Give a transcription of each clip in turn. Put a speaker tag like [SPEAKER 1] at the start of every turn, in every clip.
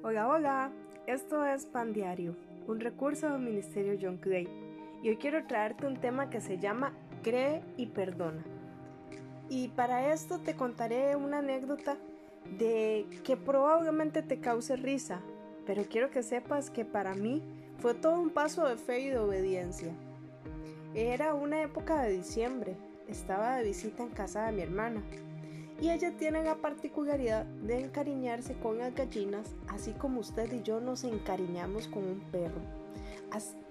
[SPEAKER 1] Hola, hola, esto es Pan Diario, un recurso del Ministerio John Clay, y hoy quiero traerte un tema que se llama Cree y perdona. Y para esto te contaré una anécdota de que probablemente te cause risa, pero quiero que sepas que para mí fue todo un paso de fe y de obediencia. Era una época de diciembre, estaba de visita en casa de mi hermana y ella tiene la particularidad de encariñarse con las gallinas, así como usted y yo nos encariñamos con un perro.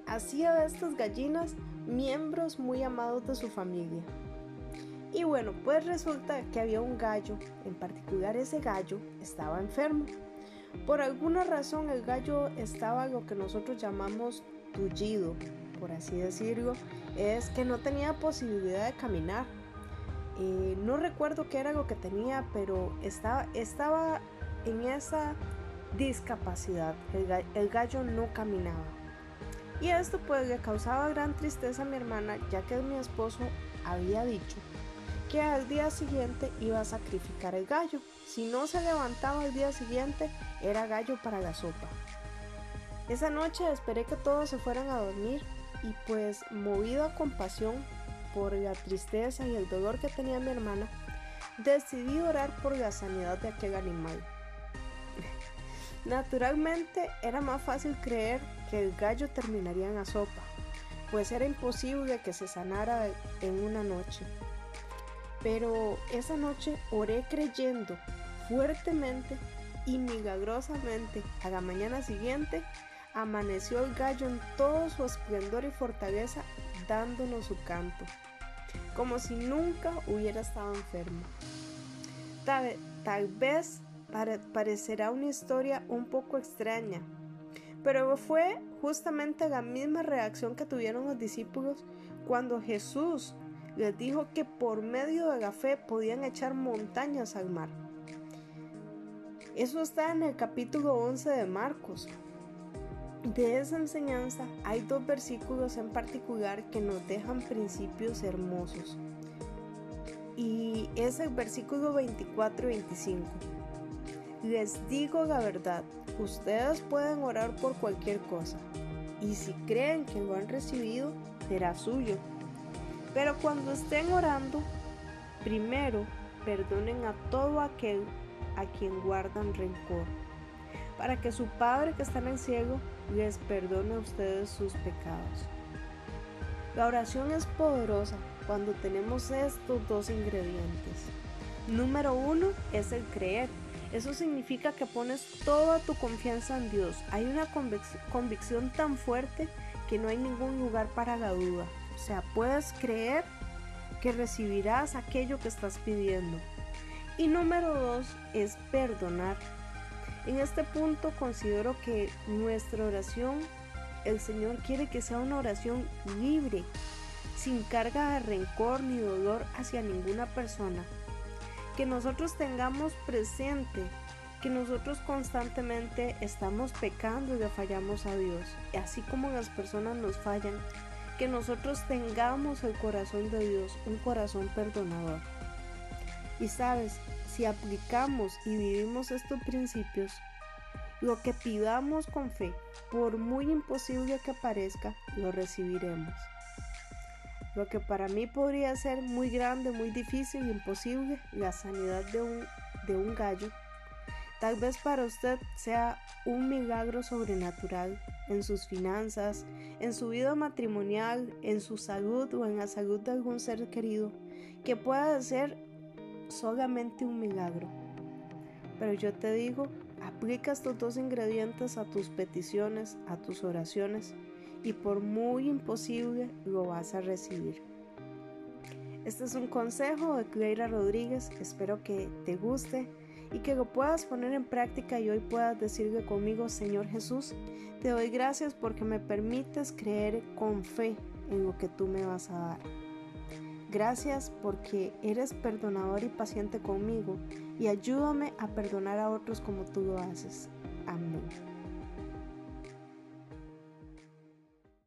[SPEAKER 1] Hacía de estas gallinas miembros muy amados de su familia. Y bueno, pues resulta que había un gallo, en particular ese gallo estaba enfermo. Por alguna razón el gallo estaba lo que nosotros llamamos tullido, por así decirlo, es que no tenía posibilidad de caminar eh, no recuerdo qué era lo que tenía, pero estaba, estaba en esa discapacidad. El, gallo no caminaba. Y esto pues le causaba gran tristeza a mi hermana, ya que mi esposo había dicho que al día siguiente iba a sacrificar el gallo. Si no se levantaba al día siguiente, era gallo para la sopa. Esa noche esperé que todos se fueran a dormir y pues movido a compasión por la tristeza y el dolor que tenía mi hermana, decidí orar por la sanidad de aquel animal. Naturalmente era más fácil creer que el gallo terminaría en la sopa, pues era imposible que se sanara en una noche. Pero esa noche oré creyendo fuertemente y milagrosamente a la mañana siguiente amaneció el gallo en todo su esplendor y fortaleza dándonos su canto como si nunca hubiera estado enfermo. Tal, vez parecerá una historia un poco extraña, pero fue justamente la misma reacción que tuvieron los discípulos cuando Jesús les dijo que por medio de la fe podían echar montañas al mar. Eso está en el capítulo 11 de Marcos. De esa enseñanza hay dos versículos en particular que nos dejan principios hermosos. Y es el versículo 24 y 25. Les digo la verdad, ustedes pueden orar por cualquier cosa, y si creen que lo han recibido, será suyo. Pero cuando estén orando, primero perdonen a todo aquel a quien guardan rencor para que su Padre que está en el cielo les perdone a ustedes sus pecados. La oración es poderosa cuando tenemos estos dos ingredientes. Número uno es el creer. Eso significa que pones toda tu confianza en Dios. Hay una convicción tan fuerte que no hay ningún lugar para la duda. O sea, puedes creer que recibirás aquello que estás pidiendo. Y número dos es perdonar. En este punto considero que nuestra oración, el Señor quiere que sea una oración libre, sin carga de rencor ni dolor hacia ninguna persona. Que nosotros tengamos presente que nosotros constantemente estamos pecando y le fallamos a Dios, así como las personas nos fallan, que nosotros tengamos el corazón de Dios, un corazón perdonador. Y sabes, si aplicamos y vivimos estos principios, lo que pidamos con fe, por muy imposible que parezca, lo recibiremos. Lo que para mí podría ser muy grande, muy difícil, imposible, la sanidad de un, de un gallo, tal vez para usted sea un milagro sobrenatural en sus finanzas, en su vida matrimonial, en su salud o en la salud de algún ser querido, que pueda ser solamente un milagro. Pero yo te digo, aplica estos dos ingredientes a tus peticiones, a tus oraciones, y por muy imposible lo vas a recibir. Este es un consejo de Cleira Rodríguez, espero que te guste y que lo puedas poner en práctica y hoy puedas decirle conmigo, Señor Jesús, te doy gracias porque me permites creer con fe en lo que tú me vas a dar. Gracias porque eres perdonador y paciente conmigo y ayúdame a perdonar a otros como tú lo haces. Amén.